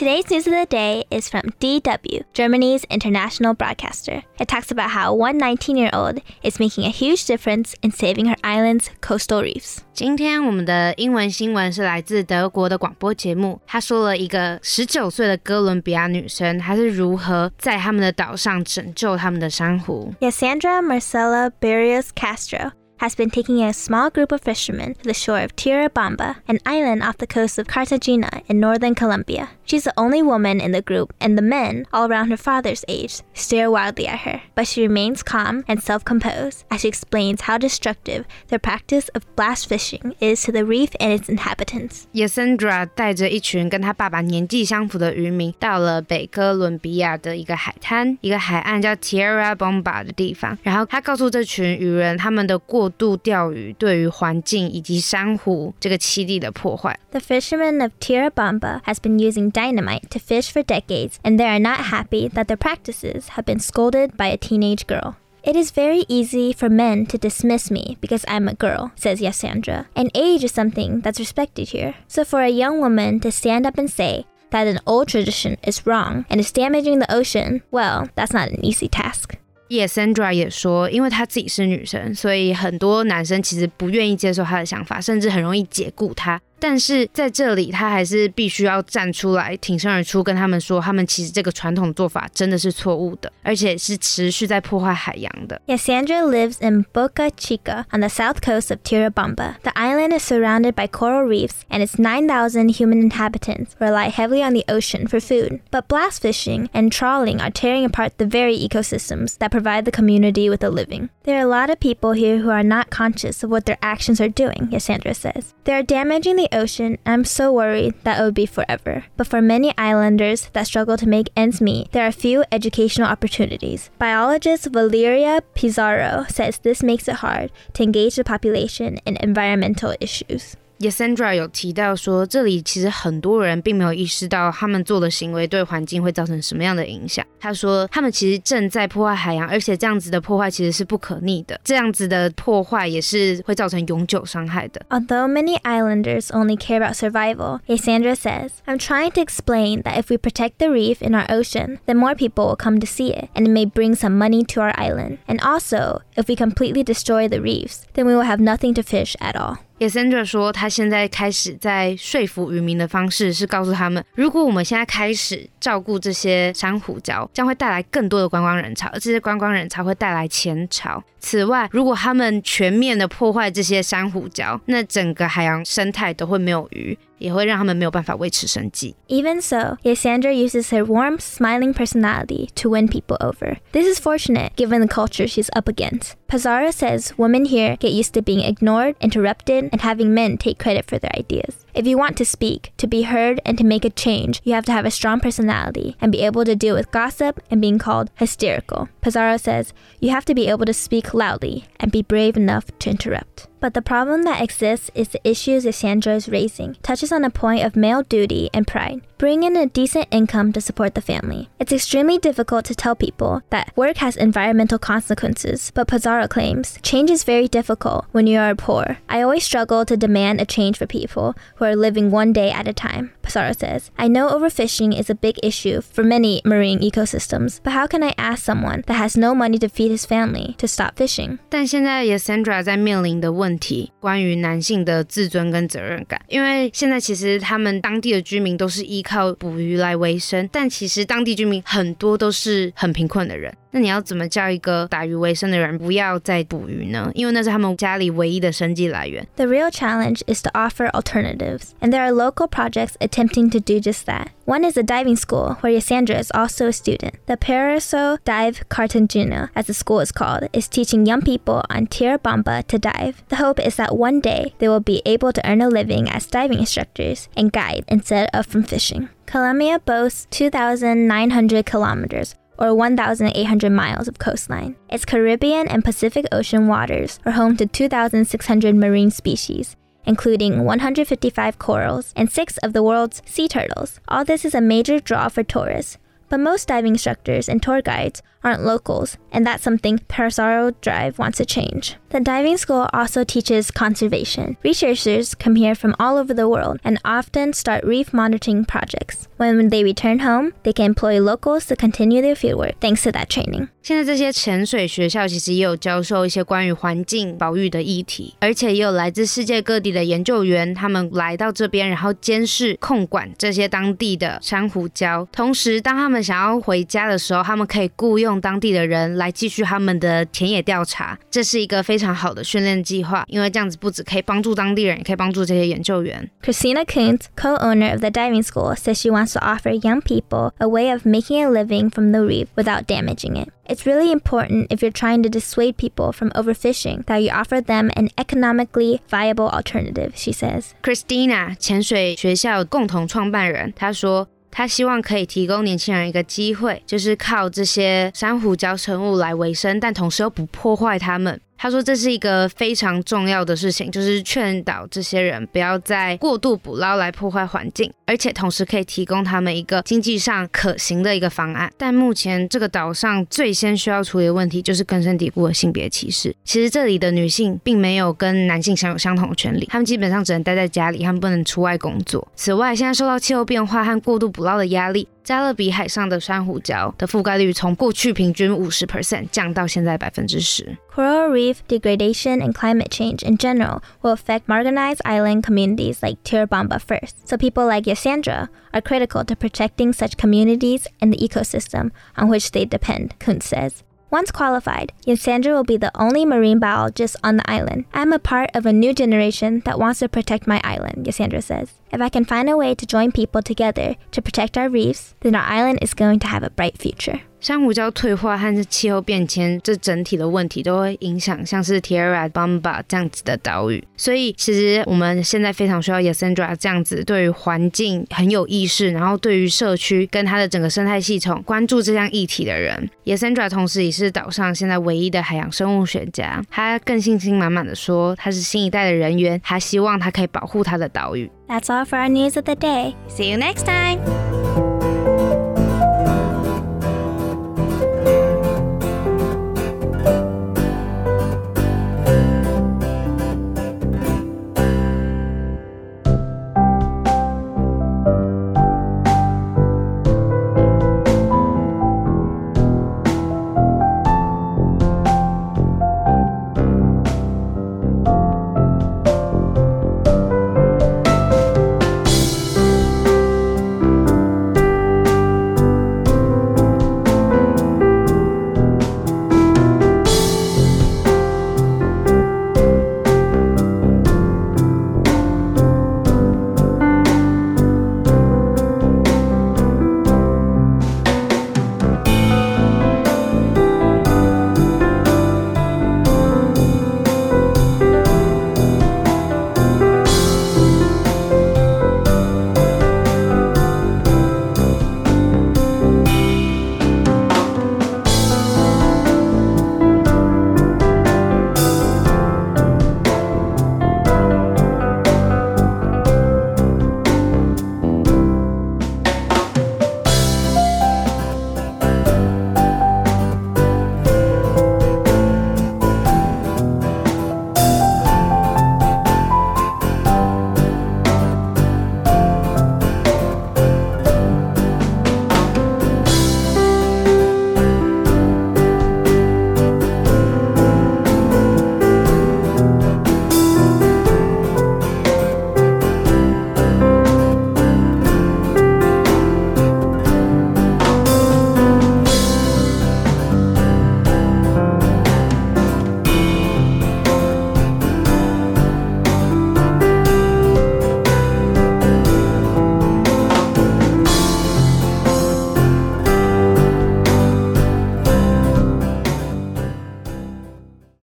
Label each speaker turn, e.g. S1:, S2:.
S1: Today's news of the day is from DW, Germany's international broadcaster. It talks about how one 19 year old is making a huge difference in saving her island's coastal reefs.
S2: 今天我们的英文新闻是来自德国的广播节目，他说了一个十九岁的哥伦比亚女生，她是如何在他们的岛上拯救他们的珊瑚。
S1: Yassandra Marcela Barrios Castro has been taking a small group of fishermen to the shore of Tierra Bomba, an island off the coast of Cartagena in northern Colombia. She's the only woman in the group, and the men, all around her father's age, stare wildly at her. But she remains calm and self composed as she explains how destructive their practice of blast fishing is to the reef and its inhabitants.
S2: Yassandra 带着一群跟他爸爸年纪相符的渔民，到了北哥伦比亚的一个海滩，一个海岸叫 Tierra Bomba 度钓鱼对于环境以及珊瑚这个栖地的破坏。
S1: The fishermen of Tierra Bomba has been using dynamite to fish for decades, and they are not happy that their practices have been scolded by a teenage girl. It is very easy for men to dismiss me because I'm a girl, says Yassandra. And age is something that's respected here. So for a young woman to stand up and say that an old tradition is wrong and is damaging the ocean, well, that's not an easy task.
S2: Yasandra 也说，因为她自己是女生，所以很多男生其实不愿意接受她的想法，甚至很容易解雇她。但是在这里，他还是必须要站出来，挺身而出，跟他们说，他们其实这个传统做法真的是错误的，而且是持续在破坏海洋的。
S1: Yes, Sandra lives in Boca Chica on the south coast of Tierra Bomba. The island is surrounded by coral reefs, and its 9,000 human inhabitants rely heavily on the ocean for food. But blast fishing and trawling are tearing apart the very ecosystems that provide the community with a living. There are a lot of people here who are not conscious of what their actions are doing, Yassandra says. They are damaging the ocean, I'm so worried that it will be forever. But for many islanders that struggle to make ends meet, there are few educational opportunities. Biologist Valeria Pizarro says this makes it hard to engage the population in environmental issues.
S2: Yassandra 有提到说，这里其实很多人并没有意识到他们做的行为对环境会造成什么样的影响。他说，他们其实正在破坏海洋，而且这样子的破坏其实是不可逆的，这样子的破坏也是会造成永久伤害的。
S1: Although many islanders only care about survival, Yassandra says, I'm trying to explain that if we protect the reef in our ocean, then more people will come to see it, and it may bring some money to our island. And also, if we completely destroy the reefs, then we will have nothing to fish at all.
S2: Yasandra 说，他现在开始在说服渔民的方式是告诉他们，如果我们现在开始照顾这些珊瑚礁，将会带来更多的观光人潮，而这些观光人潮会带来前潮。此外，如果他们全面的破坏这些珊瑚礁，那整个海洋生态都会没有鱼，也会让他们没有办法维持生计。
S1: Even so, Yassandra uses her warm, smiling personality to win people over. This is fortunate given the culture she's up against. Pizarro says women here get used to being ignored, interrupted, and having men take credit for their ideas. If you want to speak, to be heard, and to make a change, you have to have a strong personality and be able to deal with gossip and being called hysterical. Pizarro says you have to be able to speak loudly and be brave enough to interrupt. But the problem that exists is the issues that Sandra is raising touches on a point of male duty and pride Bring in a decent income to support the family. It's extremely difficult to tell people that work has environmental consequences, but Pizarro claims change is very difficult when you are poor. I always struggle to demand a change for people who are living one day at a time. Pizarro says, I know overfishing is a big issue for many marine ecosystems, but how can I ask someone that has no money to feed his family to stop fishing?
S2: 但现在 Yasandra 在面临的问题，关于男性的自尊跟责任感，因为现在其实他们当地的居民都是依靠 靠捕鱼来为生，但其实当地居民很多都是很贫困的人。那你要怎么叫一个打鱼为生的人不要再捕鱼呢？因为那是他们家里唯一的生计来源。
S1: The real challenge is to offer alternatives, and there are local projects attempting to do just that. One is a diving school where Yassandra is also a student. The Paraso Dive Cartagena, as the school is called, is teaching young people on Tierra Bomba to dive. The hope is that one day they will be able to earn a living as diving instructors and guides instead of from fishing. Colombia boasts 2,900 kilometers or 1,800 miles of coastline. Its Caribbean and Pacific Ocean waters are home to 2,600 marine species, including 155 corals and six of the world's sea turtles. All this is a major draw for tourists. But most diving instructors and tour guides aren't locals, and that's something Pesaro Drive wants to change. The diving school also teaches conservation. Researchers come here from all over the world and often start reef monitoring projects. When they return home, they can employ locals to continue their fieldwork thanks to that training.
S2: 现在这些潜水学校其实也有教授一些关于环境保育的议题，而且也有来自世界各地的研究员，他们来到这边，然后监视、控管这些当地的珊瑚礁。同时，当他们想要回家的时候，他们可以雇佣 当地的人来继续他们的田野调查。这是一个非常好的训练计划，因为这样子不止可以帮助当地人，也可以帮助这些研究员。
S1: Christina Kuntz, co-owner of the diving school, says she wants to offer young people a way of making a living from the reef without damaging it. It's really important if you're trying to dissuade people from overfishing that you offer them an economically viable alternative, she says.
S2: Christina 潜水学校共同创办人，他说。 他希望可以提供年轻人一个机会，就是靠这些珊瑚礁生物来维生，但同时又不破坏它们。他说这是一个非常重要的事情，就是劝导这些人不要再过度捕捞来破坏环境，而且同时可以提供他们一个经济上可行的一个方案。但目前这个岛上最先需要处理的问题就是根深蒂固的性别歧视。其实这里的女性并没有跟男性享有相同的权利，她们基本上只能待在家里，她们不能出外工作。此外，现在受到气候变化和过度捕捞的压力。加勒比海上的珊瑚礁的覆盖率从过去平均五十 percent 降到现在百分之十。
S1: Coral reef degradation and climate change in general will affect marginalized island communities like Tierra Bomba first. So people like Yassandra are critical to protecting such communities and the ecosystem on which they depend, Kuntz says. Once qualified, Yassandra will be the only marine biologist on the island. I'm a part of a new generation that wants to protect my island, Yassandra says. If I can find a way to join people together to protect our reefs, then our island is going to have a bright future.
S2: 珊瑚礁退化和气候变迁这整体的问题都会影响像是 Tierra Bamba 这样子的岛屿，所以其实我们现在非常需要 Yasandra 这样子对于环境很有意识，然后对于社区跟它的整个生态系统关注这项议题的人。Yasandra 同时也是岛上现在唯一的海洋生物学家，他更信心满满的说，他是新一代的人员，他希望他可以保护他的岛屿。
S1: That's all for our news of the day.
S2: See you next time.